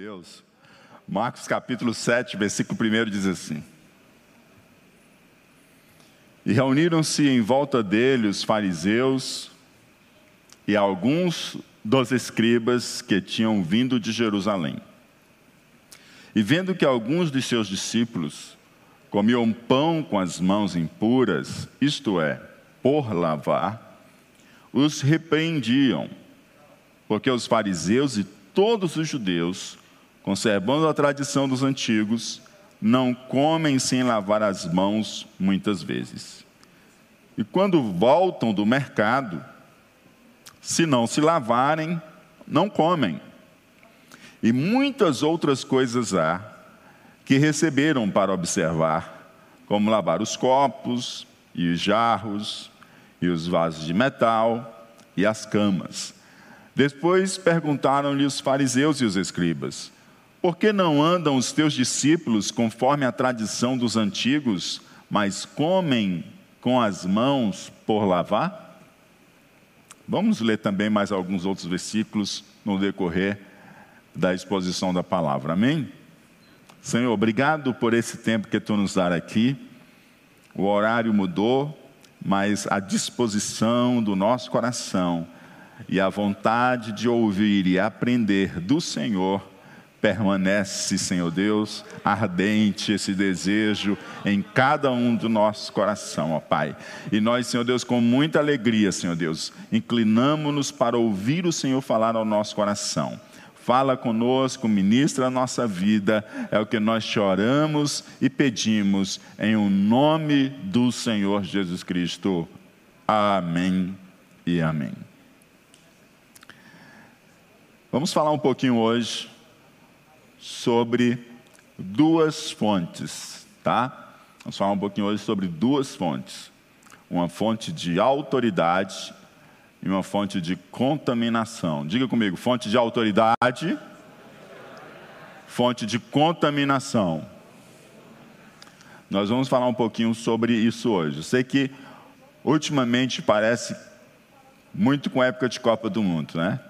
Deus. Marcos capítulo 7, versículo 1 diz assim: E reuniram-se em volta dele os fariseus e alguns dos escribas que tinham vindo de Jerusalém. E vendo que alguns de seus discípulos comiam pão com as mãos impuras, isto é, por lavar, os repreendiam, porque os fariseus e todos os judeus, conservando a tradição dos antigos, não comem sem lavar as mãos muitas vezes. E quando voltam do mercado, se não se lavarem, não comem. E muitas outras coisas há que receberam para observar, como lavar os copos e os jarros e os vasos de metal e as camas. Depois perguntaram-lhe os fariseus e os escribas: Por que não andam os teus discípulos conforme a tradição dos antigos, mas comem com as mãos por lavar? Vamos ler também mais alguns outros versículos no decorrer da exposição da palavra. Amém? Senhor, obrigado por esse tempo que tu nos dá aqui. O horário mudou, mas a disposição do nosso coração e a vontade de ouvir e aprender do Senhor permanece, Senhor Deus, ardente esse desejo em cada um do nosso coração, ó Pai. E nós, Senhor Deus, com muita alegria, Senhor Deus, inclinamos-nos para ouvir o Senhor falar ao nosso coração. Fala conosco, ministra a nossa vida, é o que nós choramos e pedimos em o nome do Senhor Jesus Cristo. Amém e amém. Vamos falar um pouquinho hoje sobre duas fontes, tá? Vamos falar um pouquinho hoje sobre duas fontes. Uma fonte de autoridade e uma fonte de contaminação. Diga comigo, fonte de autoridade, fonte de contaminação. Nós vamos falar um pouquinho sobre isso hoje. Eu sei que ultimamente parece muito com a época de Copa do Mundo, né?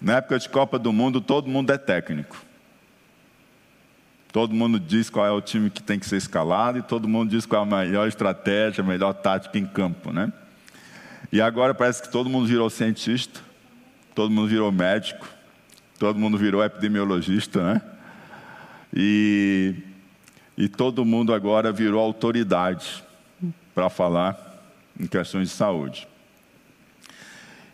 Na época de Copa do Mundo, todo mundo é técnico. Todo mundo diz qual é o time que tem que ser escalado e todo mundo diz qual é a melhor estratégia, a melhor tática em campo, né? E agora parece que todo mundo virou cientista, todo mundo virou médico, todo mundo virou epidemiologista, né? E, e todo mundo agora virou autoridade para falar em questões de saúde.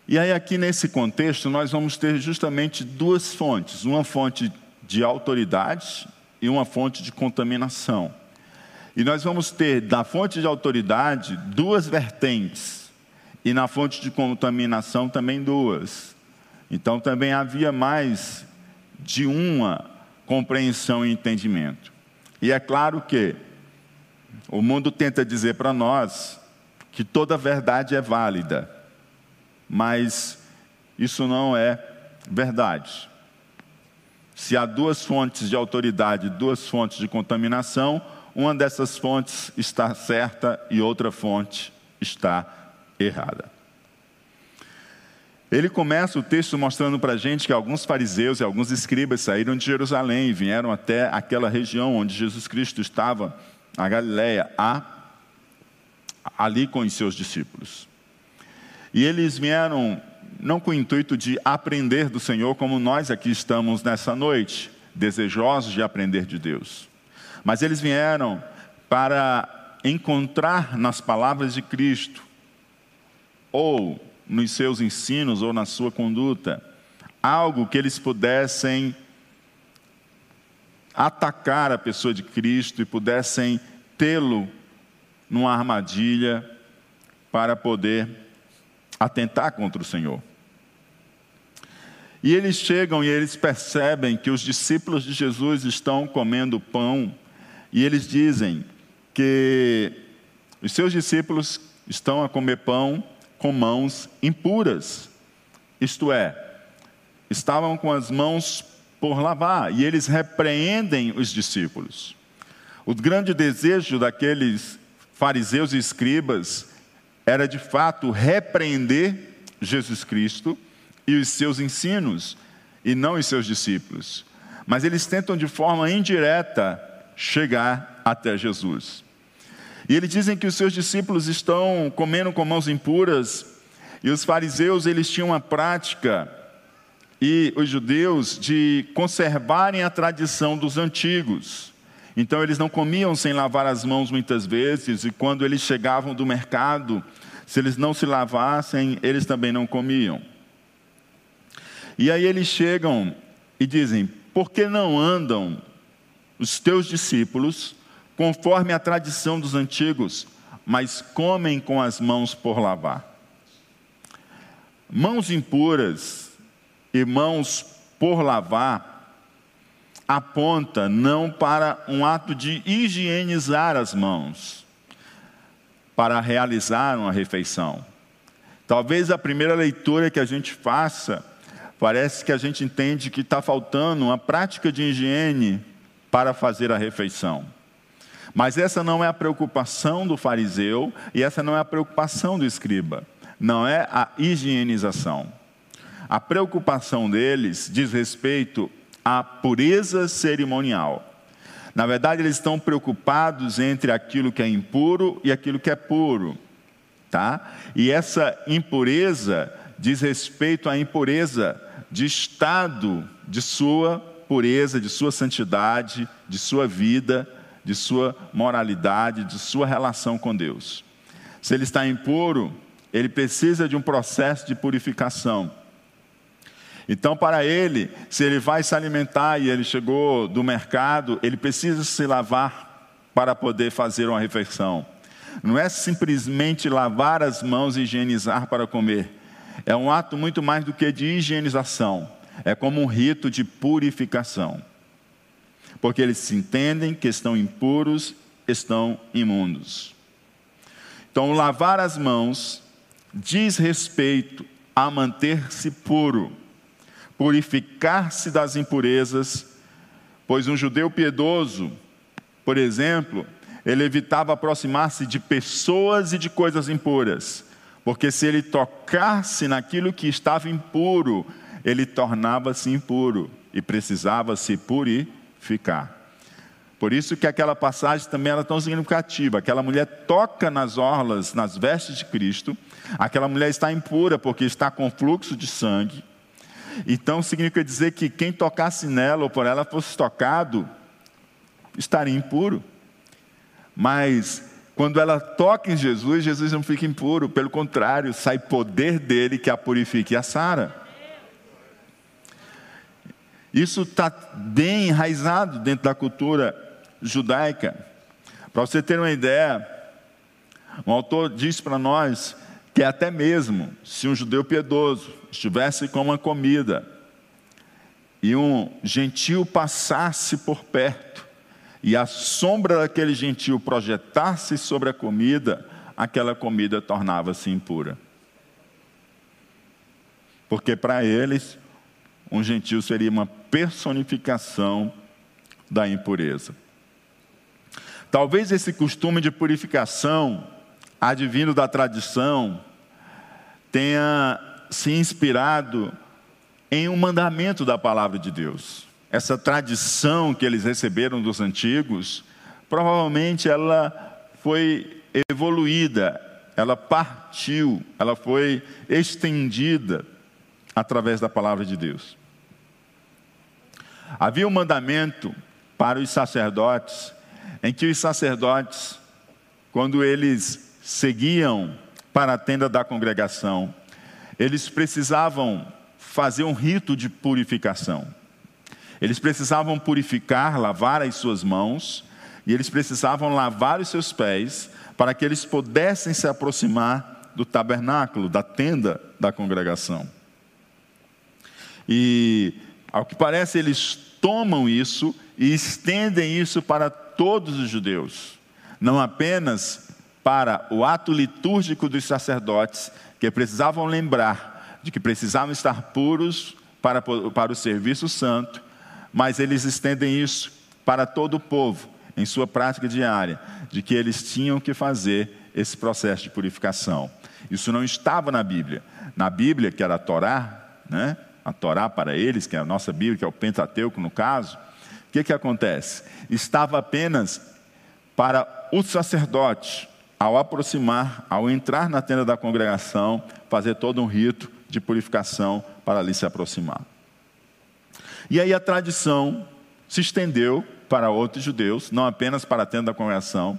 E aí, aqui nesse contexto, nós vamos ter justamente duas fontes: uma fonte de autoridade e uma fonte de contaminação. E nós vamos ter da fonte de autoridade duas vertentes, e na fonte de contaminação também duas. Então também havia mais de uma compreensão e entendimento. E é claro que o mundo tenta dizer para nós que toda verdade é válida mas isso não é verdade. Se há duas fontes de autoridade, duas fontes de contaminação, uma dessas fontes está certa e outra fonte está errada. Ele começa o texto mostrando para a gente que alguns fariseus e alguns escribas saíram de Jerusalém e vieram até aquela região onde Jesus Cristo estava, a Galiléia, ali com os seus discípulos. E eles vieram não com o intuito de aprender do Senhor, como nós aqui estamos nessa noite, desejosos de aprender de Deus. Mas eles vieram para encontrar nas palavras de Cristo, ou nos seus ensinos, ou na sua conduta, algo que eles pudessem atacar a pessoa de Cristo e pudessem tê-lo numa armadilha para poder atentar contra o Senhor. E eles chegam e eles percebem que os discípulos de Jesus estão comendo pão, e eles dizem que os seus discípulos estão a comer pão com mãos impuras, isto é, estavam com as mãos por lavar, e eles repreendem os discípulos. O grande desejo daqueles fariseus e escribas era de fato repreender Jesus Cristo e os seus ensinos, e não os seus discípulos. mas eles tentam de forma indireta chegar até Jesus. E eles dizem que os seus discípulos estão comendo com mãos impuras, e os fariseus eles tinham uma prática e os judeus de conservarem a tradição dos antigos. Então eles não comiam sem lavar as mãos muitas vezes, e quando eles chegavam do mercado, se eles não se lavassem, eles também não comiam. E aí eles chegam e dizem: Por que não andam os teus discípulos conforme a tradição dos antigos, mas comem com as mãos por lavar? Mãos impuras e mãos por lavar aponta não para um ato de higienizar as mãos, para realizar uma refeição. Talvez a primeira leitura que a gente faça, parece que a gente entende que está faltando uma prática de higiene para fazer a refeição. Mas essa não é a preocupação do fariseu e essa não é a preocupação do escriba. Não é a higienização. A preocupação deles diz respeito a pureza cerimonial. Na verdade, eles estão preocupados entre aquilo que é impuro e aquilo que é puro, tá? E essa impureza diz respeito à impureza de estado de sua pureza, de sua santidade, de sua vida, de sua moralidade, de sua relação com Deus. Se ele está impuro, ele precisa de um processo de purificação. Então, para ele, se ele vai se alimentar e ele chegou do mercado, ele precisa se lavar para poder fazer uma refeição. Não é simplesmente lavar as mãos e higienizar para comer. É um ato muito mais do que de higienização. É como um rito de purificação. Porque eles se entendem que estão impuros, estão imundos. Então, lavar as mãos diz respeito a manter-se puro purificar-se das impurezas, pois um judeu piedoso, por exemplo, ele evitava aproximar-se de pessoas e de coisas impuras, porque se ele tocasse naquilo que estava impuro, ele tornava-se impuro e precisava se purificar. Por isso que aquela passagem também era tão significativa. Aquela mulher toca nas orlas, nas vestes de Cristo. Aquela mulher está impura porque está com fluxo de sangue. Então significa dizer que quem tocasse nela ou por ela fosse tocado, estaria impuro. Mas quando ela toca em Jesus, Jesus não fica impuro, pelo contrário, sai poder dele que a purifica e a sara. Isso está bem enraizado dentro da cultura judaica. Para você ter uma ideia, um autor diz para nós que até mesmo se um judeu piedoso estivesse com uma comida e um gentil passasse por perto e a sombra daquele gentil projetasse sobre a comida, aquela comida tornava-se impura. Porque para eles, um gentil seria uma personificação da impureza. Talvez esse costume de purificação advindo da tradição, tenha se inspirado em um mandamento da palavra de Deus. Essa tradição que eles receberam dos antigos, provavelmente ela foi evoluída, ela partiu, ela foi estendida através da palavra de Deus. Havia um mandamento para os sacerdotes, em que os sacerdotes, quando eles seguiam para a tenda da congregação, eles precisavam fazer um rito de purificação. Eles precisavam purificar, lavar as suas mãos, e eles precisavam lavar os seus pés, para que eles pudessem se aproximar do tabernáculo, da tenda da congregação. E, ao que parece, eles tomam isso e estendem isso para todos os judeus, não apenas para o ato litúrgico dos sacerdotes, que precisavam lembrar de que precisavam estar puros para, para o serviço santo, mas eles estendem isso para todo o povo, em sua prática diária, de que eles tinham que fazer esse processo de purificação. Isso não estava na Bíblia. Na Bíblia, que era a Torá, né? a Torá para eles, que é a nossa Bíblia, que é o Pentateuco no caso, o que, que acontece? Estava apenas para o sacerdote, ao aproximar, ao entrar na tenda da congregação, fazer todo um rito de purificação para ali se aproximar. E aí a tradição se estendeu para outros judeus, não apenas para a tenda da congregação,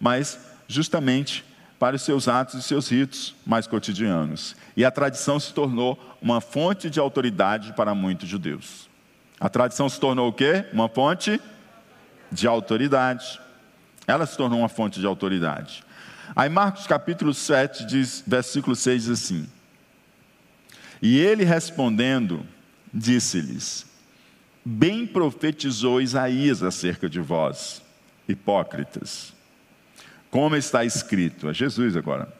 mas justamente para os seus atos e seus ritos mais cotidianos. E a tradição se tornou uma fonte de autoridade para muitos judeus. A tradição se tornou o quê? Uma fonte de autoridade. Ela se tornou uma fonte de autoridade. Aí Marcos capítulo 7, diz, versículo 6 diz assim: E ele respondendo, disse-lhes: Bem profetizou Isaías acerca de vós, hipócritas. Como está escrito, é Jesus agora.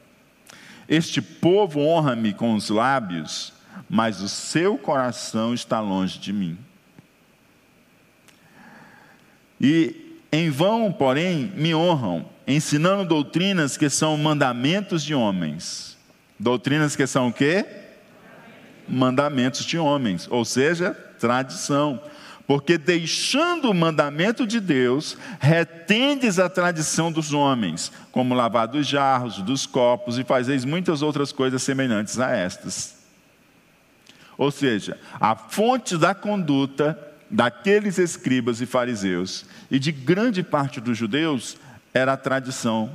Este povo honra-me com os lábios, mas o seu coração está longe de mim. E em vão, porém, me honram, ensinando doutrinas que são mandamentos de homens. Doutrinas que são o quê? Mandamentos de homens, ou seja, tradição porque deixando o mandamento de Deus, retendes a tradição dos homens, como lavar dos jarros, dos copos, e fazeis muitas outras coisas semelhantes a estas. Ou seja, a fonte da conduta daqueles escribas e fariseus e de grande parte dos judeus era a tradição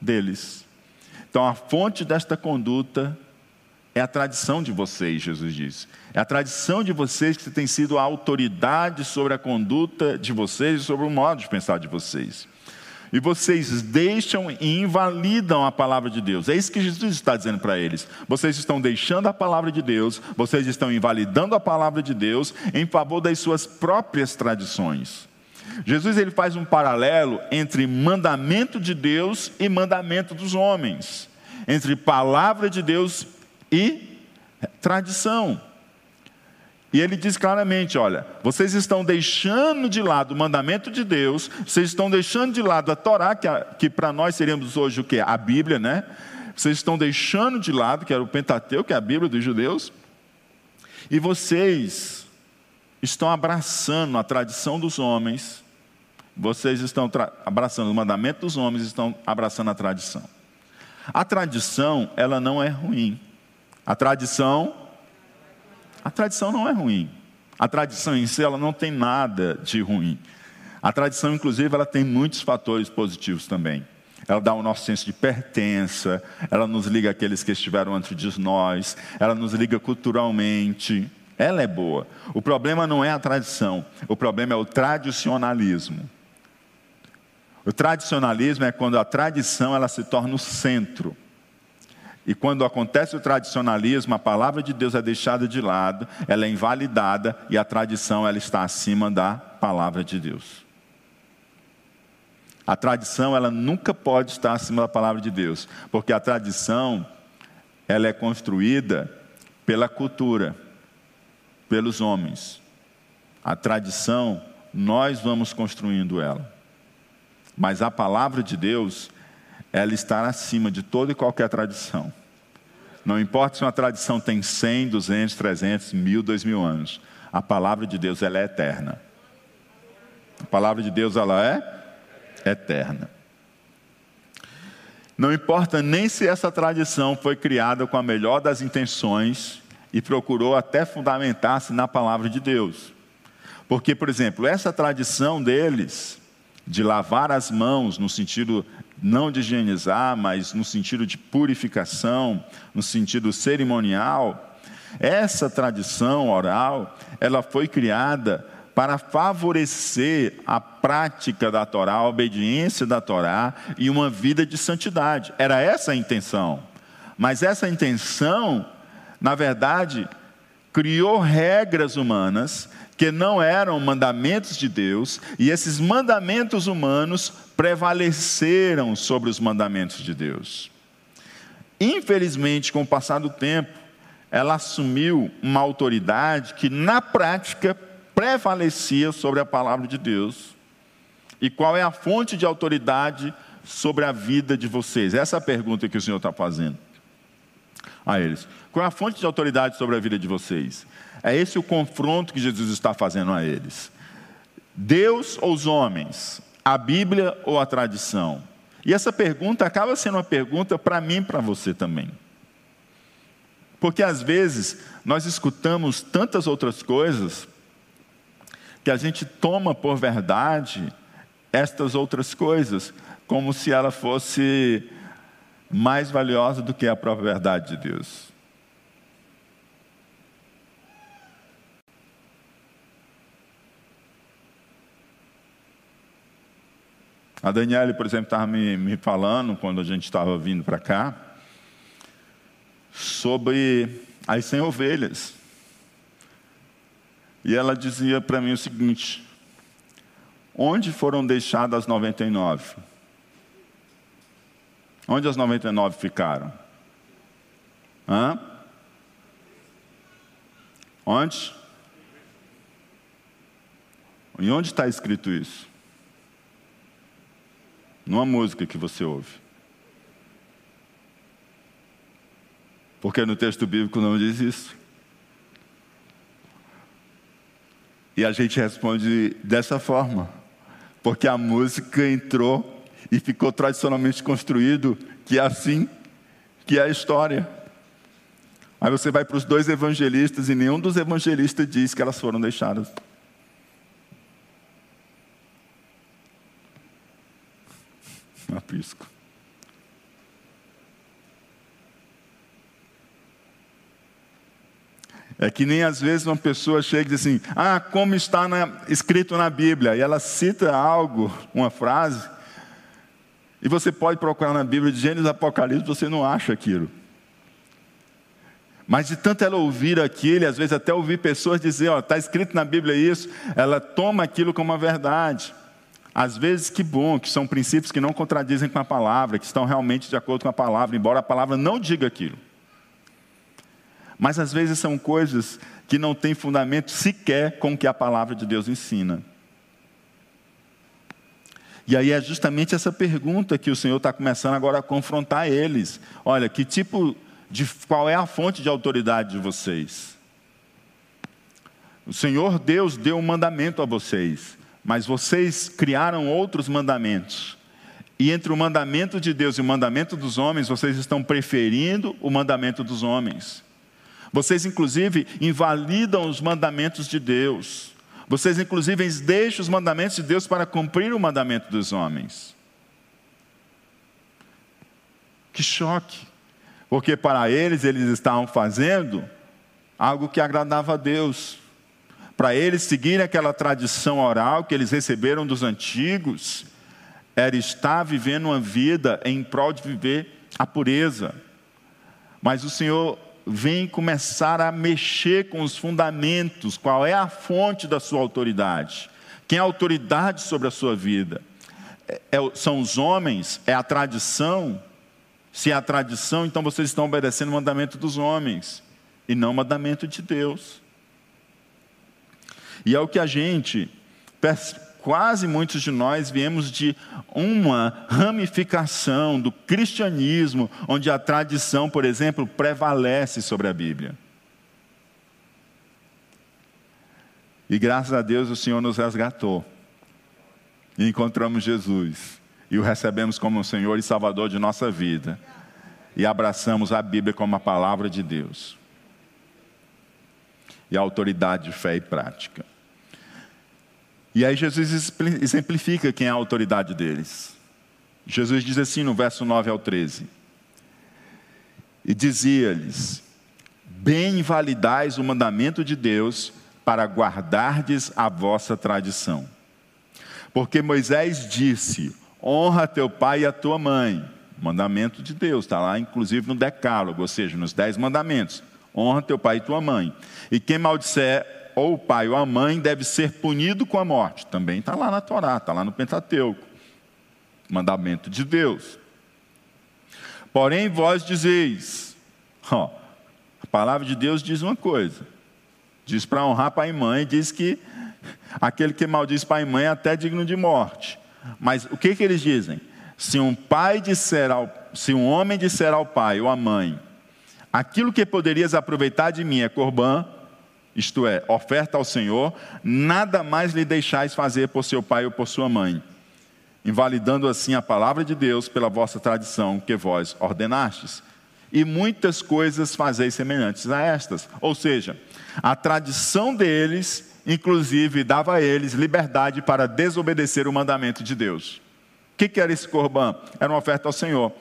deles. Então, a fonte desta conduta é a tradição de vocês, Jesus disse. É a tradição de vocês que tem sido a autoridade sobre a conduta de vocês e sobre o modo de pensar de vocês. E vocês deixam e invalidam a palavra de Deus. É isso que Jesus está dizendo para eles. Vocês estão deixando a palavra de Deus, vocês estão invalidando a palavra de Deus em favor das suas próprias tradições. Jesus ele faz um paralelo entre mandamento de Deus e mandamento dos homens, entre palavra de Deus e tradição. E ele diz claramente: olha, vocês estão deixando de lado o mandamento de Deus, vocês estão deixando de lado a Torá, que, que para nós seríamos hoje o que? A Bíblia, né? Vocês estão deixando de lado, que era o Pentateuco, que é a Bíblia dos judeus, e vocês estão abraçando a tradição dos homens, vocês estão abraçando o mandamento dos homens, estão abraçando a tradição. A tradição, ela não é ruim. A tradição, a tradição não é ruim. A tradição em si, ela não tem nada de ruim. A tradição, inclusive, ela tem muitos fatores positivos também. Ela dá o nosso senso de pertença, ela nos liga àqueles que estiveram antes de nós, ela nos liga culturalmente. Ela é boa. O problema não é a tradição, o problema é o tradicionalismo. O tradicionalismo é quando a tradição ela se torna o centro. E quando acontece o tradicionalismo, a palavra de Deus é deixada de lado, ela é invalidada e a tradição ela está acima da palavra de Deus. A tradição ela nunca pode estar acima da palavra de Deus, porque a tradição ela é construída pela cultura, pelos homens. A tradição nós vamos construindo ela. Mas a palavra de Deus ela está acima de toda e qualquer tradição. Não importa se uma tradição tem 100, 200, 300, mil, dois mil anos. A palavra de Deus ela é eterna. A palavra de Deus ela é eterna. Não importa nem se essa tradição foi criada com a melhor das intenções e procurou até fundamentar-se na palavra de Deus. Porque, por exemplo, essa tradição deles de lavar as mãos no sentido não de higienizar, mas no sentido de purificação, no sentido cerimonial, essa tradição oral, ela foi criada para favorecer a prática da Torá, a obediência da Torá e uma vida de santidade. Era essa a intenção. Mas essa intenção, na verdade, criou regras humanas que não eram mandamentos de Deus, e esses mandamentos humanos prevaleceram sobre os mandamentos de Deus. Infelizmente, com o passar do tempo, ela assumiu uma autoridade que, na prática, prevalecia sobre a palavra de Deus. E qual é a fonte de autoridade sobre a vida de vocês? Essa é a pergunta que o Senhor está fazendo. A eles. Qual é a fonte de autoridade sobre a vida de vocês? É esse o confronto que Jesus está fazendo a eles. Deus ou os homens? A Bíblia ou a tradição? E essa pergunta acaba sendo uma pergunta para mim e para você também. Porque às vezes nós escutamos tantas outras coisas que a gente toma por verdade estas outras coisas, como se ela fosse mais valiosa do que a própria verdade de Deus. A Daniela, por exemplo, estava me, me falando, quando a gente estava vindo para cá, sobre as 100 ovelhas. E ela dizia para mim o seguinte: onde foram deixadas as 99? Onde as 99 ficaram? Hã? Onde? E onde está escrito isso? Numa música que você ouve. Porque no texto bíblico não diz isso. E a gente responde dessa forma, porque a música entrou e ficou tradicionalmente construído que é assim que é a história. Aí você vai para os dois evangelistas e nenhum dos evangelistas diz que elas foram deixadas. Aprisco. É que nem às vezes uma pessoa chega e diz assim: Ah, como está na, escrito na Bíblia? E ela cita algo, uma frase, e você pode procurar na Bíblia de Gênesis Apocalipse, você não acha aquilo. Mas de tanto ela ouvir aquilo, às vezes até ouvir pessoas dizer, ó, está escrito na Bíblia isso, ela toma aquilo como uma verdade. Às vezes, que bom, que são princípios que não contradizem com a palavra, que estão realmente de acordo com a palavra, embora a palavra não diga aquilo. Mas às vezes são coisas que não têm fundamento sequer com o que a palavra de Deus ensina. E aí é justamente essa pergunta que o Senhor está começando agora a confrontar eles. Olha, que tipo de. qual é a fonte de autoridade de vocês? O Senhor Deus deu um mandamento a vocês, mas vocês criaram outros mandamentos. E entre o mandamento de Deus e o mandamento dos homens, vocês estão preferindo o mandamento dos homens. Vocês, inclusive, invalidam os mandamentos de Deus. Vocês, inclusive, deixam os mandamentos de Deus para cumprir o mandamento dos homens. Que choque! Porque para eles, eles estavam fazendo algo que agradava a Deus. Para eles seguirem aquela tradição oral que eles receberam dos antigos, era estar vivendo uma vida em prol de viver a pureza. Mas o Senhor vem começar a mexer com os fundamentos, qual é a fonte da sua autoridade, quem é a autoridade sobre a sua vida. É, é são os homens? É a tradição? Se é a tradição, então vocês estão obedecendo o mandamento dos homens e não o mandamento de Deus. E é o que a gente quase muitos de nós viemos de uma ramificação do cristianismo, onde a tradição, por exemplo, prevalece sobre a Bíblia. E graças a Deus o Senhor nos resgatou. E encontramos Jesus. E o recebemos como o Senhor e Salvador de nossa vida. E abraçamos a Bíblia como a palavra de Deus. E a autoridade de fé e prática. E aí Jesus exemplifica quem é a autoridade deles. Jesus diz assim no verso 9 ao 13: E dizia-lhes: Bem validais o mandamento de Deus para guardardes a vossa tradição. Porque Moisés disse: Honra teu pai e a tua mãe. Mandamento de Deus, está lá inclusive no Decálogo, ou seja, nos Dez Mandamentos. Honra teu pai e tua mãe. E quem maldisser ou o pai ou a mãe deve ser punido com a morte. Também está lá na Torá, está lá no Pentateuco. Mandamento de Deus. Porém, vós dizeis, ó, a palavra de Deus diz uma coisa. Diz para honrar pai e mãe, diz que aquele que maldiz pai e mãe é até digno de morte. Mas o que, que eles dizem? Se um pai disser ao, se um homem disser ao pai ou à mãe, aquilo que poderias aproveitar de mim é corbã, isto é, oferta ao Senhor, nada mais lhe deixais fazer por seu pai ou por sua mãe, invalidando assim a palavra de Deus pela vossa tradição que vós ordenastes. E muitas coisas fazeis semelhantes a estas. Ou seja, a tradição deles, inclusive, dava a eles liberdade para desobedecer o mandamento de Deus. O que, que era esse corbã? Era uma oferta ao Senhor.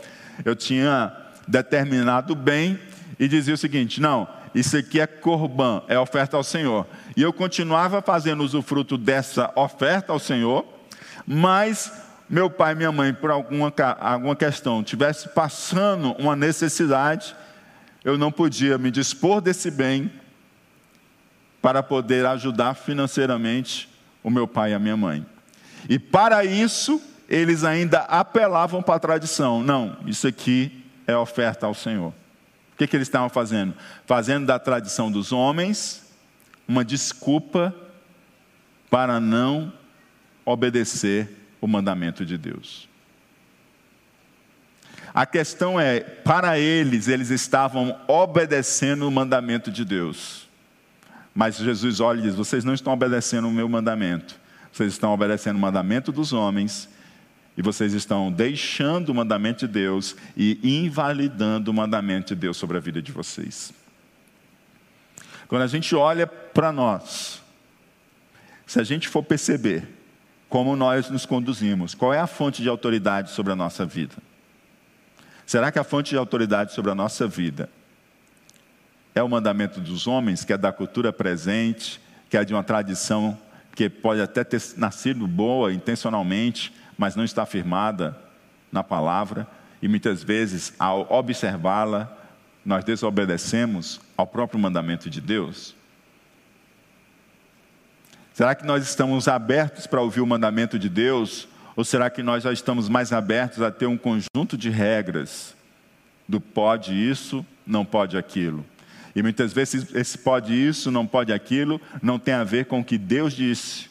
Eu tinha determinado bem e dizia o seguinte: não, isso aqui é corbã, é oferta ao Senhor. E eu continuava fazendo usufruto dessa oferta ao Senhor, mas meu pai e minha mãe, por alguma, alguma questão, tivesse passando uma necessidade, eu não podia me dispor desse bem para poder ajudar financeiramente o meu pai e a minha mãe. E para isso, eles ainda apelavam para a tradição. Não, isso aqui é oferta ao Senhor. O que, que eles estavam fazendo? Fazendo da tradição dos homens uma desculpa para não obedecer o mandamento de Deus. A questão é, para eles, eles estavam obedecendo o mandamento de Deus. Mas Jesus olha e diz: vocês não estão obedecendo o meu mandamento, vocês estão obedecendo o mandamento dos homens e vocês estão deixando o mandamento de Deus e invalidando o mandamento de Deus sobre a vida de vocês. Quando a gente olha para nós, se a gente for perceber como nós nos conduzimos, qual é a fonte de autoridade sobre a nossa vida? Será que a fonte de autoridade sobre a nossa vida é o mandamento dos homens, que é da cultura presente, que é de uma tradição que pode até ter nascido boa intencionalmente, mas não está firmada na palavra, e muitas vezes, ao observá-la, nós desobedecemos ao próprio mandamento de Deus? Será que nós estamos abertos para ouvir o mandamento de Deus? Ou será que nós já estamos mais abertos a ter um conjunto de regras do pode isso, não pode aquilo? E muitas vezes esse pode isso, não pode aquilo, não tem a ver com o que Deus disse.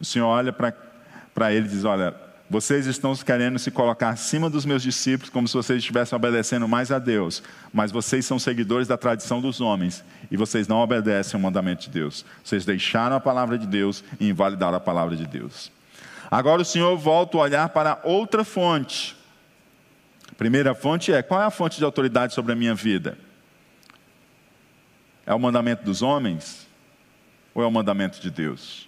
O Senhor olha para ele e diz: Olha, vocês estão querendo se colocar acima dos meus discípulos, como se vocês estivessem obedecendo mais a Deus, mas vocês são seguidores da tradição dos homens e vocês não obedecem ao mandamento de Deus. Vocês deixaram a palavra de Deus e invalidaram a palavra de Deus. Agora o Senhor volta a olhar para outra fonte. A primeira fonte é: qual é a fonte de autoridade sobre a minha vida? É o mandamento dos homens ou é o mandamento de Deus?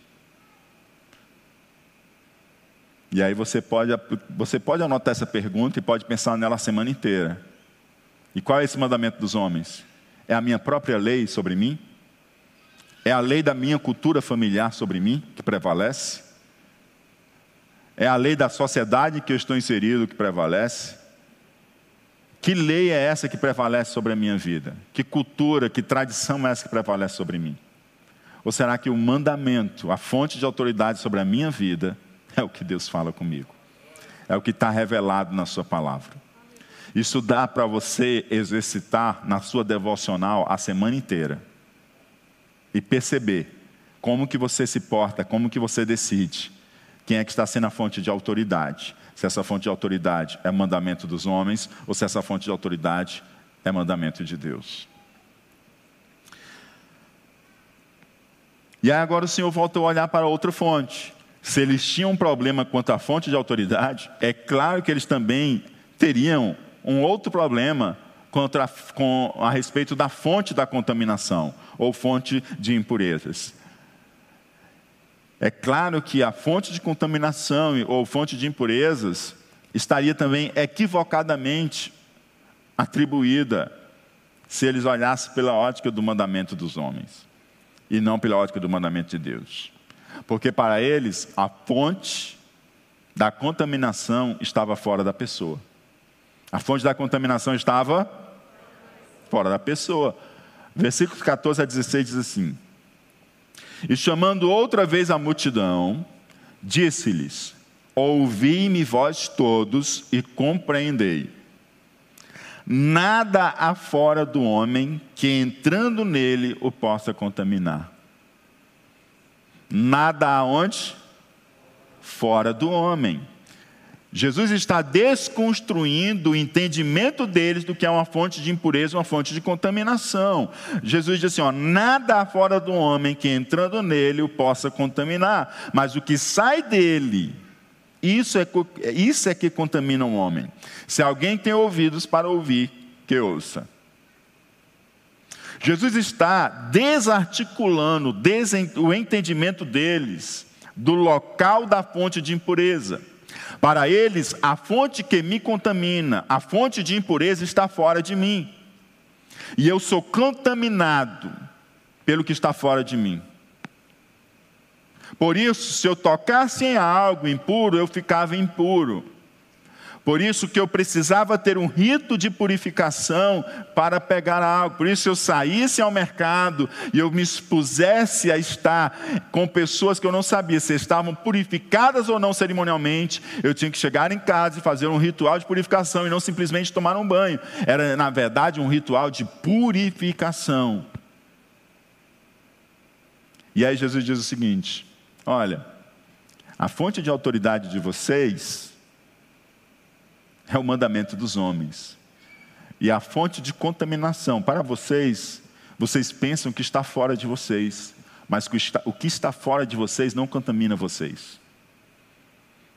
E aí você pode, você pode anotar essa pergunta e pode pensar nela a semana inteira. E qual é esse mandamento dos homens? É a minha própria lei sobre mim? É a lei da minha cultura familiar sobre mim que prevalece? É a lei da sociedade que eu estou inserido que prevalece? Que lei é essa que prevalece sobre a minha vida? Que cultura, que tradição é essa que prevalece sobre mim? Ou será que o mandamento, a fonte de autoridade sobre a minha vida, é o que Deus fala comigo. É o que está revelado na Sua palavra. Isso dá para você exercitar na sua devocional a semana inteira. E perceber como que você se porta, como que você decide. Quem é que está sendo a fonte de autoridade. Se essa fonte de autoridade é mandamento dos homens ou se essa fonte de autoridade é mandamento de Deus. E aí agora o Senhor volta a olhar para outra fonte. Se eles tinham um problema quanto à fonte de autoridade, é claro que eles também teriam um outro problema contra, com, a respeito da fonte da contaminação ou fonte de impurezas. É claro que a fonte de contaminação ou fonte de impurezas estaria também equivocadamente atribuída se eles olhassem pela ótica do mandamento dos homens e não pela ótica do mandamento de Deus. Porque para eles a fonte da contaminação estava fora da pessoa. A fonte da contaminação estava fora da pessoa. Versículos 14 a 16 diz assim: E chamando outra vez a multidão, disse-lhes: Ouvi-me vós todos e compreendei. Nada há fora do homem que entrando nele o possa contaminar Nada aonde? Fora do homem. Jesus está desconstruindo o entendimento deles do que é uma fonte de impureza, uma fonte de contaminação. Jesus diz assim: ó, nada fora do homem que entrando nele o possa contaminar, mas o que sai dele, isso é, isso é que contamina o um homem. Se alguém tem ouvidos para ouvir, que ouça. Jesus está desarticulando o entendimento deles do local da fonte de impureza. Para eles, a fonte que me contamina, a fonte de impureza está fora de mim. E eu sou contaminado pelo que está fora de mim. Por isso, se eu tocasse em algo impuro, eu ficava impuro. Por isso que eu precisava ter um rito de purificação para pegar algo. Por isso eu saísse ao mercado e eu me expusesse a estar com pessoas que eu não sabia se estavam purificadas ou não cerimonialmente. Eu tinha que chegar em casa e fazer um ritual de purificação e não simplesmente tomar um banho. Era, na verdade, um ritual de purificação. E aí Jesus diz o seguinte: Olha, a fonte de autoridade de vocês é o mandamento dos homens. E a fonte de contaminação para vocês, vocês pensam que está fora de vocês, mas o que está fora de vocês não contamina vocês.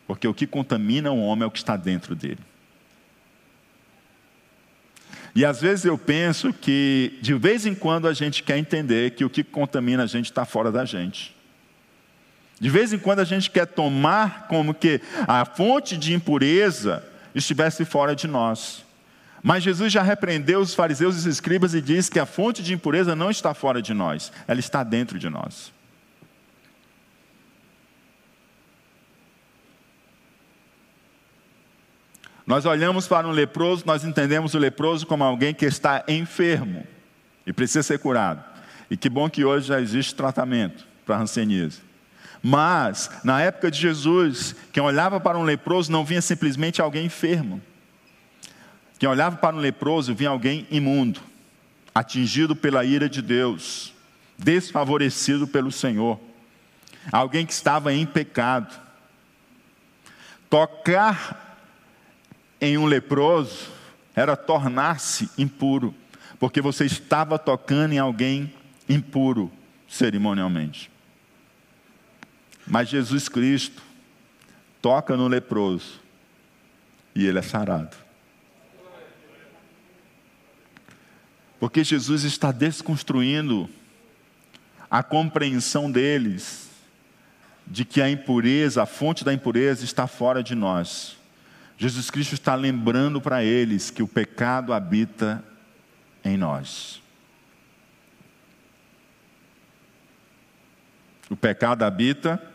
Porque o que contamina o homem é o que está dentro dele. E às vezes eu penso que, de vez em quando, a gente quer entender que o que contamina a gente está fora da gente. De vez em quando a gente quer tomar como que a fonte de impureza estivesse fora de nós. Mas Jesus já repreendeu os fariseus e os escribas e diz que a fonte de impureza não está fora de nós, ela está dentro de nós. Nós olhamos para um leproso, nós entendemos o leproso como alguém que está enfermo e precisa ser curado. E que bom que hoje já existe tratamento para a hanseníase. Mas, na época de Jesus, quem olhava para um leproso não vinha simplesmente alguém enfermo. Quem olhava para um leproso vinha alguém imundo, atingido pela ira de Deus, desfavorecido pelo Senhor, alguém que estava em pecado. Tocar em um leproso era tornar-se impuro, porque você estava tocando em alguém impuro cerimonialmente. Mas Jesus Cristo toca no leproso e ele é sarado. Porque Jesus está desconstruindo a compreensão deles de que a impureza, a fonte da impureza está fora de nós. Jesus Cristo está lembrando para eles que o pecado habita em nós. O pecado habita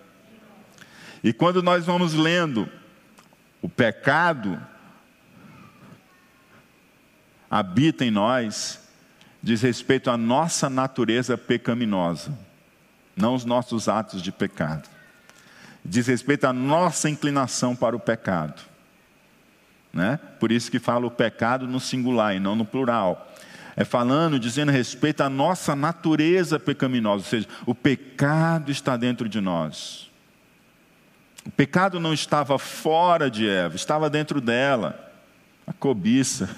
e quando nós vamos lendo o pecado habita em nós, diz respeito à nossa natureza pecaminosa, não os nossos atos de pecado. Diz respeito à nossa inclinação para o pecado. Né? Por isso que fala o pecado no singular e não no plural. É falando, dizendo respeito à nossa natureza pecaminosa, ou seja, o pecado está dentro de nós. O pecado não estava fora de Eva, estava dentro dela. A cobiça.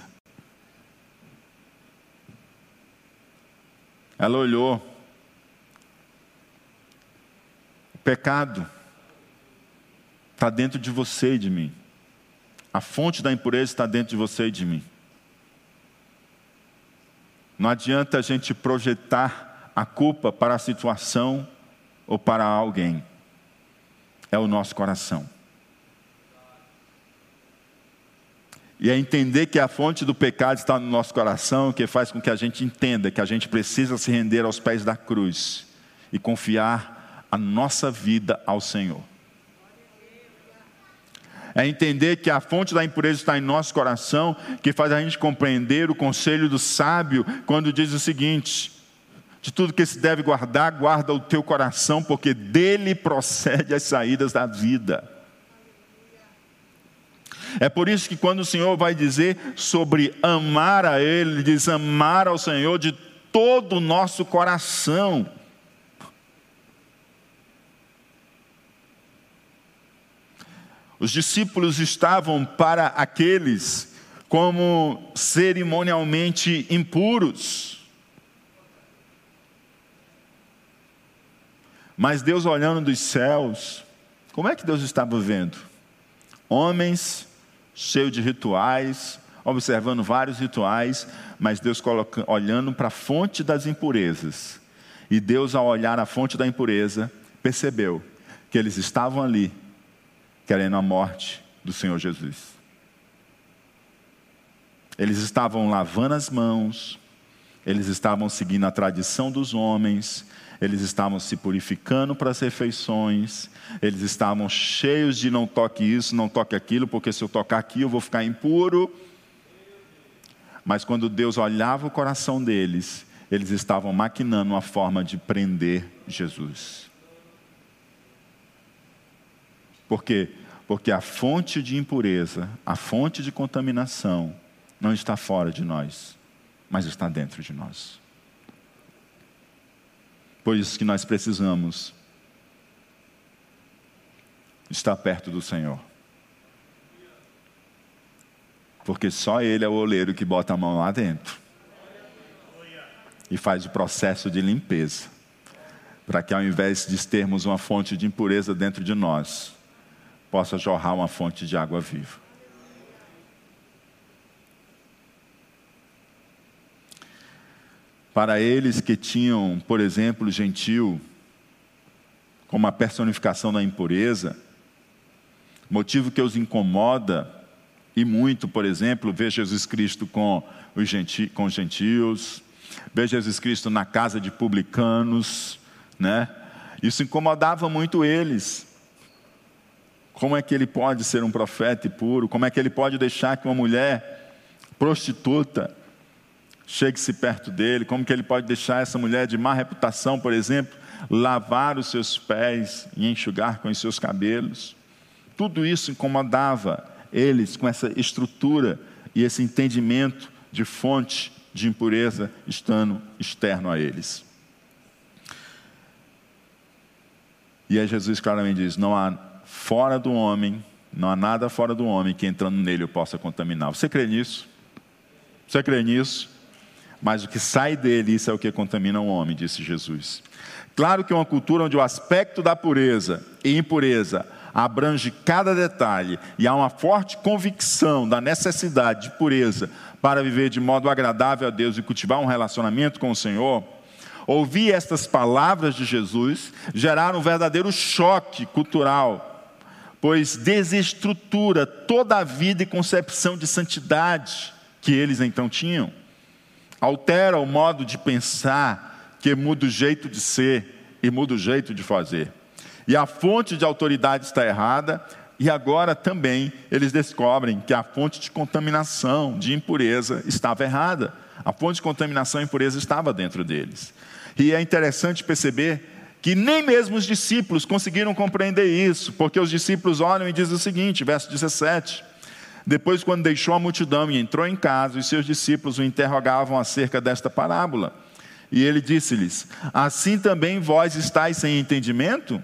Ela olhou. O pecado está dentro de você e de mim. A fonte da impureza está dentro de você e de mim. Não adianta a gente projetar a culpa para a situação ou para alguém é o nosso coração. E é entender que a fonte do pecado está no nosso coração, que faz com que a gente entenda que a gente precisa se render aos pés da cruz e confiar a nossa vida ao Senhor. É entender que a fonte da impureza está em nosso coração, que faz a gente compreender o conselho do sábio quando diz o seguinte: de tudo que se deve guardar, guarda o teu coração, porque dele procede as saídas da vida. É por isso que quando o Senhor vai dizer sobre amar a Ele, ele diz amar ao Senhor de todo o nosso coração. Os discípulos estavam para aqueles como cerimonialmente impuros. Mas Deus olhando dos céus, como é que Deus estava vendo? Homens cheios de rituais, observando vários rituais, mas Deus olhando para a fonte das impurezas. E Deus, ao olhar a fonte da impureza, percebeu que eles estavam ali querendo a morte do Senhor Jesus. Eles estavam lavando as mãos, eles estavam seguindo a tradição dos homens, eles estavam se purificando para as refeições, eles estavam cheios de não toque isso, não toque aquilo, porque se eu tocar aqui eu vou ficar impuro. Mas quando Deus olhava o coração deles, eles estavam maquinando uma forma de prender Jesus. Por quê? Porque a fonte de impureza, a fonte de contaminação, não está fora de nós, mas está dentro de nós. Por isso que nós precisamos estar perto do Senhor. Porque só Ele é o oleiro que bota a mão lá dentro e faz o processo de limpeza, para que ao invés de termos uma fonte de impureza dentro de nós, possa jorrar uma fonte de água viva. Para eles que tinham, por exemplo, gentil, como a personificação da impureza, motivo que os incomoda, e muito, por exemplo, ver Jesus Cristo com os, genti com os gentios, ver Jesus Cristo na casa de publicanos, né? Isso incomodava muito eles. Como é que ele pode ser um profeta e puro? Como é que ele pode deixar que uma mulher prostituta chegue-se perto dele? Como que ele pode deixar essa mulher de má reputação, por exemplo, lavar os seus pés e enxugar com os seus cabelos? Tudo isso incomodava eles com essa estrutura e esse entendimento de fonte de impureza estando externo a eles. E aí Jesus claramente diz: não há fora do homem, não há nada fora do homem que entrando nele eu possa contaminar. Você crê nisso? Você crê nisso? Mas o que sai dele, isso é o que contamina o homem, disse Jesus. Claro que uma cultura onde o aspecto da pureza e impureza abrange cada detalhe e há uma forte convicção da necessidade de pureza para viver de modo agradável a Deus e cultivar um relacionamento com o Senhor, ouvir estas palavras de Jesus geraram um verdadeiro choque cultural, pois desestrutura toda a vida e concepção de santidade que eles então tinham, altera o modo de pensar, que muda o jeito de ser e muda o jeito de fazer e a fonte de autoridade está errada, e agora também eles descobrem que a fonte de contaminação, de impureza, estava errada. A fonte de contaminação e impureza estava dentro deles. E é interessante perceber que nem mesmo os discípulos conseguiram compreender isso, porque os discípulos olham e dizem o seguinte, verso 17: Depois, quando deixou a multidão e entrou em casa, os seus discípulos o interrogavam acerca desta parábola. E ele disse-lhes: Assim também vós estáis sem entendimento?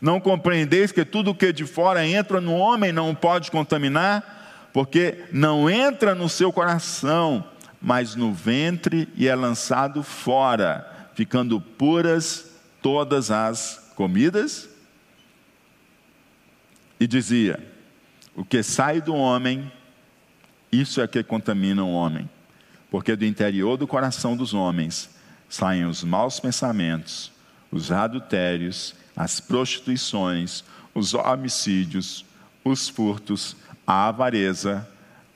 Não compreendeis que tudo que de fora entra no homem não pode contaminar, porque não entra no seu coração, mas no ventre e é lançado fora, ficando puras todas as comidas? E dizia: O que sai do homem, isso é que contamina o homem, porque do interior do coração dos homens saem os maus pensamentos, os adultérios, as prostituições, os homicídios, os furtos, a avareza,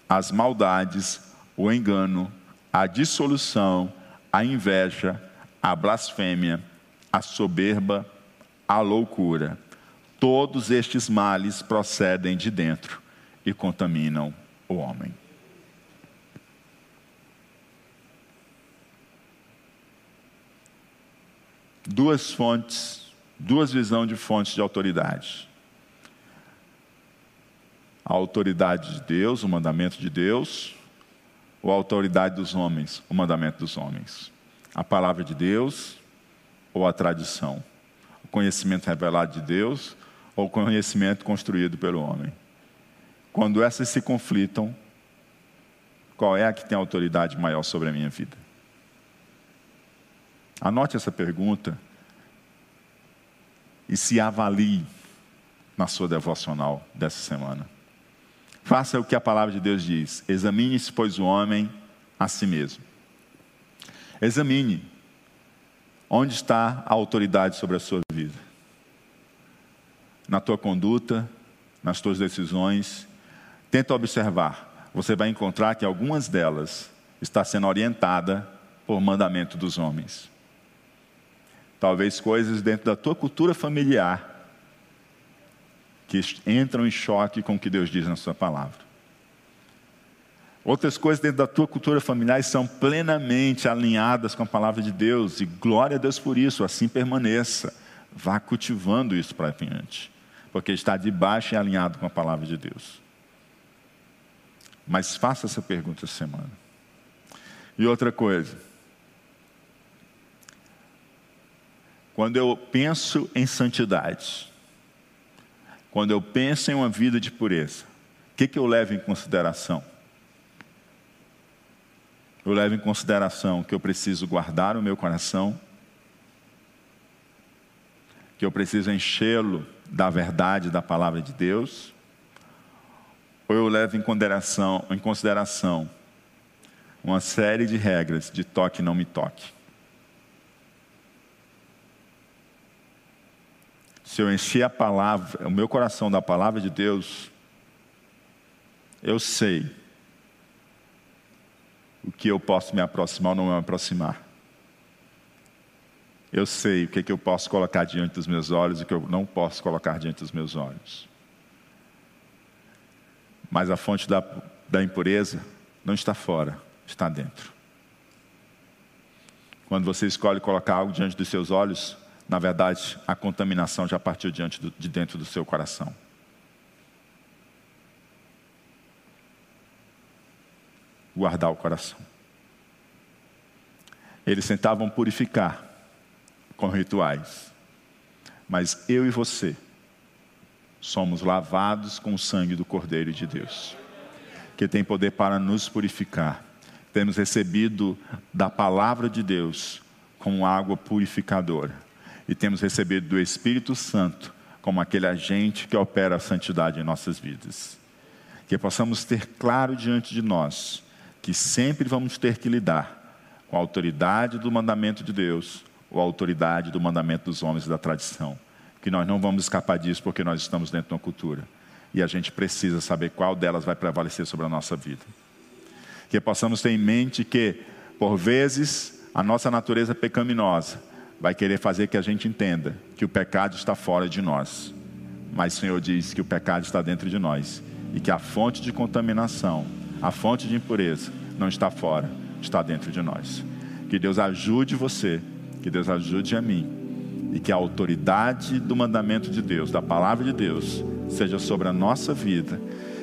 as maldades, o engano, a dissolução, a inveja, a blasfêmia, a soberba, a loucura. Todos estes males procedem de dentro e contaminam o homem. Duas fontes duas visões de fontes de autoridade. A autoridade de Deus, o mandamento de Deus, ou a autoridade dos homens, o mandamento dos homens. A palavra de Deus ou a tradição. O conhecimento revelado de Deus ou conhecimento construído pelo homem? Quando essas se conflitam, qual é a que tem autoridade maior sobre a minha vida? Anote essa pergunta e se avalie na sua devocional dessa semana. Faça o que a palavra de Deus diz: examine-se, pois, o homem a si mesmo. Examine onde está a autoridade sobre a sua vida. Na tua conduta, nas tuas decisões. Tenta observar. Você vai encontrar que algumas delas está sendo orientada por mandamento dos homens. Talvez coisas dentro da tua cultura familiar que entram em choque com o que Deus diz na Sua palavra. Outras coisas dentro da tua cultura familiar são plenamente alinhadas com a palavra de Deus, e glória a Deus por isso, assim permaneça. Vá cultivando isso para frente, porque está debaixo e alinhado com a palavra de Deus. Mas faça essa pergunta essa semana. E outra coisa, quando eu penso em santidade, quando eu penso em uma vida de pureza, o que, que eu levo em consideração? Eu levo em consideração que eu preciso guardar o meu coração, que eu preciso enchê-lo da verdade da palavra de Deus, ou eu levo em consideração, em consideração uma série de regras de toque não me toque. se eu encher a palavra, o meu coração da palavra de Deus, eu sei o que eu posso me aproximar ou não me aproximar. Eu sei o que, é que eu posso colocar diante dos meus olhos e o que eu não posso colocar diante dos meus olhos. Mas a fonte da, da impureza não está fora, está dentro. Quando você escolhe colocar algo diante dos seus olhos, na verdade, a contaminação já partiu diante do, de dentro do seu coração. Guardar o coração. Eles tentavam purificar com rituais, mas eu e você somos lavados com o sangue do Cordeiro de Deus, que tem poder para nos purificar. Temos recebido da palavra de Deus como água purificadora e temos recebido do Espírito Santo como aquele agente que opera a santidade em nossas vidas. Que possamos ter claro diante de nós que sempre vamos ter que lidar com a autoridade do mandamento de Deus ou a autoridade do mandamento dos homens e da tradição. Que nós não vamos escapar disso porque nós estamos dentro de uma cultura. E a gente precisa saber qual delas vai prevalecer sobre a nossa vida. Que possamos ter em mente que, por vezes, a nossa natureza pecaminosa vai querer fazer que a gente entenda que o pecado está fora de nós. Mas o Senhor diz que o pecado está dentro de nós e que a fonte de contaminação, a fonte de impureza, não está fora, está dentro de nós. Que Deus ajude você, que Deus ajude a mim e que a autoridade do mandamento de Deus, da palavra de Deus, seja sobre a nossa vida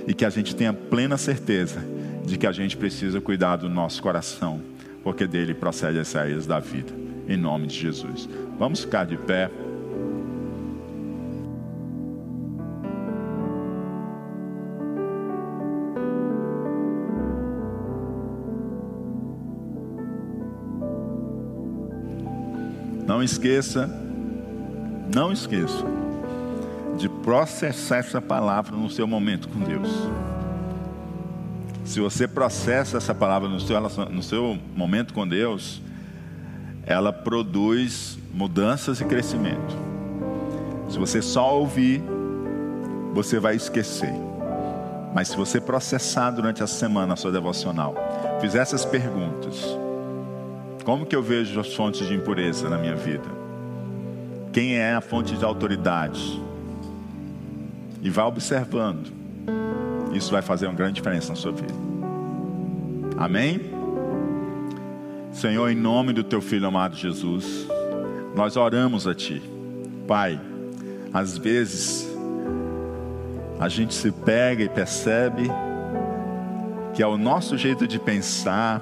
e que a gente tenha plena certeza de que a gente precisa cuidar do nosso coração, porque dele procede as saídas da vida em nome de Jesus. Vamos ficar de pé. Não esqueça, não esqueça de processar essa palavra no seu momento com Deus. Se você processa essa palavra no seu, no seu momento com Deus, ela produz mudanças e crescimento. Se você só ouvir, você vai esquecer. Mas se você processar durante a semana a sua devocional, fizer essas perguntas: como que eu vejo as fontes de impureza na minha vida? Quem é a fonte de autoridade? E vá observando. Isso vai fazer uma grande diferença na sua vida. Amém? Senhor, em nome do teu filho amado Jesus, nós oramos a ti. Pai, às vezes a gente se pega e percebe que é o nosso jeito de pensar,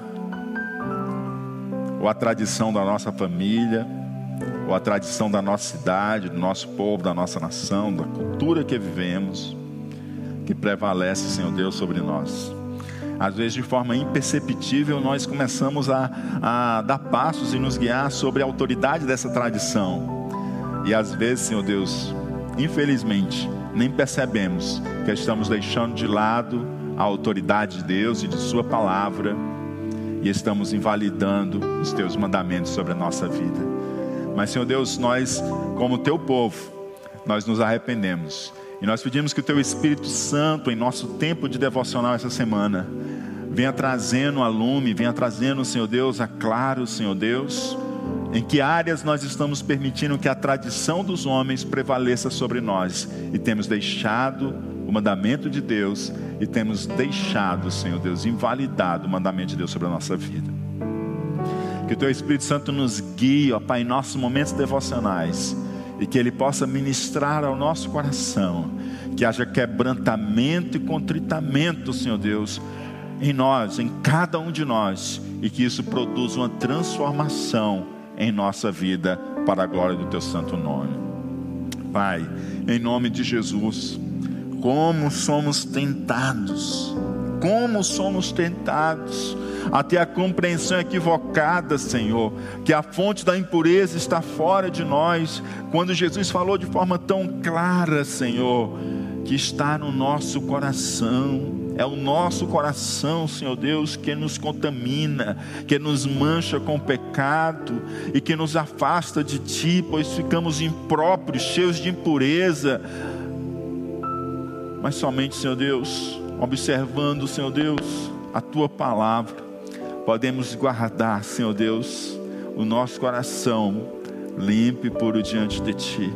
ou a tradição da nossa família, ou a tradição da nossa cidade, do nosso povo, da nossa nação, da cultura que vivemos, que prevalece, Senhor Deus, sobre nós. Às vezes, de forma imperceptível, nós começamos a, a dar passos e nos guiar sobre a autoridade dessa tradição. E às vezes, Senhor Deus, infelizmente, nem percebemos que estamos deixando de lado a autoridade de Deus e de Sua palavra e estamos invalidando os Teus mandamentos sobre a nossa vida. Mas, Senhor Deus, nós, como Teu povo, nós nos arrependemos e nós pedimos que o Teu Espírito Santo, em nosso tempo de devocional essa semana, venha trazendo a lume, venha trazendo, Senhor Deus, a claro, Senhor Deus, em que áreas nós estamos permitindo que a tradição dos homens prevaleça sobre nós e temos deixado o mandamento de Deus e temos deixado, Senhor Deus, invalidado o mandamento de Deus sobre a nossa vida. Que o Teu Espírito Santo nos guie, ó Pai, em nossos momentos devocionais e que Ele possa ministrar ao nosso coração, que haja quebrantamento e contritamento, Senhor Deus, em nós, em cada um de nós, e que isso produza uma transformação em nossa vida para a glória do teu santo nome. Pai, em nome de Jesus, como somos tentados, como somos tentados a ter a compreensão equivocada, Senhor, que a fonte da impureza está fora de nós, quando Jesus falou de forma tão clara, Senhor, que está no nosso coração é o nosso coração, Senhor Deus, que nos contamina, que nos mancha com pecado e que nos afasta de Ti, pois ficamos impróprios, cheios de impureza. Mas somente, Senhor Deus, observando, Senhor Deus, a Tua palavra, podemos guardar, Senhor Deus, o nosso coração limpo e puro diante de Ti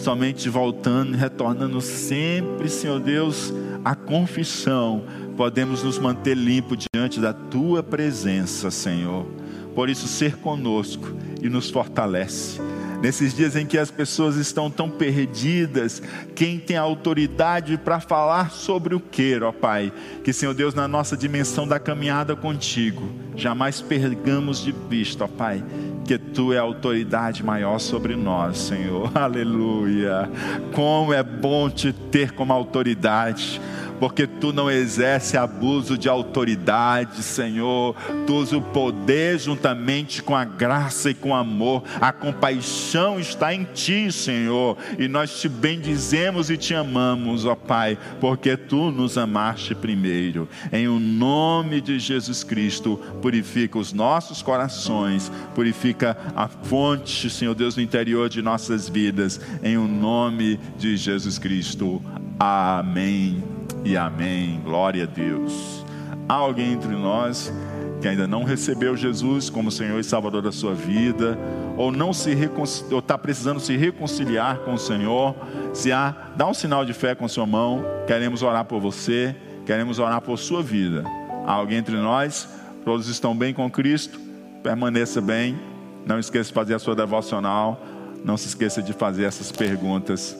somente voltando e retornando sempre, Senhor Deus, à confissão, podemos nos manter limpos diante da tua presença, Senhor. Por isso, ser conosco e nos fortalece. Nesses dias em que as pessoas estão tão perdidas, quem tem autoridade para falar sobre o que, ó Pai? Que, Senhor Deus, na nossa dimensão da caminhada contigo, jamais pergamos de vista, ó Pai, que tu é a autoridade maior sobre nós, Senhor. Aleluia. Como é bom te ter como autoridade porque tu não exerce abuso de autoridade, Senhor. Tu usa o poder juntamente com a graça e com o amor. A compaixão está em ti, Senhor, e nós te bendizemos e te amamos, ó Pai, porque tu nos amaste primeiro. Em o nome de Jesus Cristo, purifica os nossos corações, purifica a fonte, Senhor Deus, no interior de nossas vidas. Em o nome de Jesus Cristo. Amém e amém. Glória a Deus. Há alguém entre nós que ainda não recebeu Jesus como Senhor e Salvador da sua vida, ou não se está precisando se reconciliar com o Senhor, se há, dá um sinal de fé com sua mão. Queremos orar por você, queremos orar por sua vida. Há alguém entre nós? Todos estão bem com Cristo? Permaneça bem. Não esqueça de fazer a sua devocional. Não se esqueça de fazer essas perguntas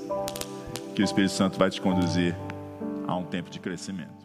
que o Espírito Santo vai te conduzir a um tempo de crescimento.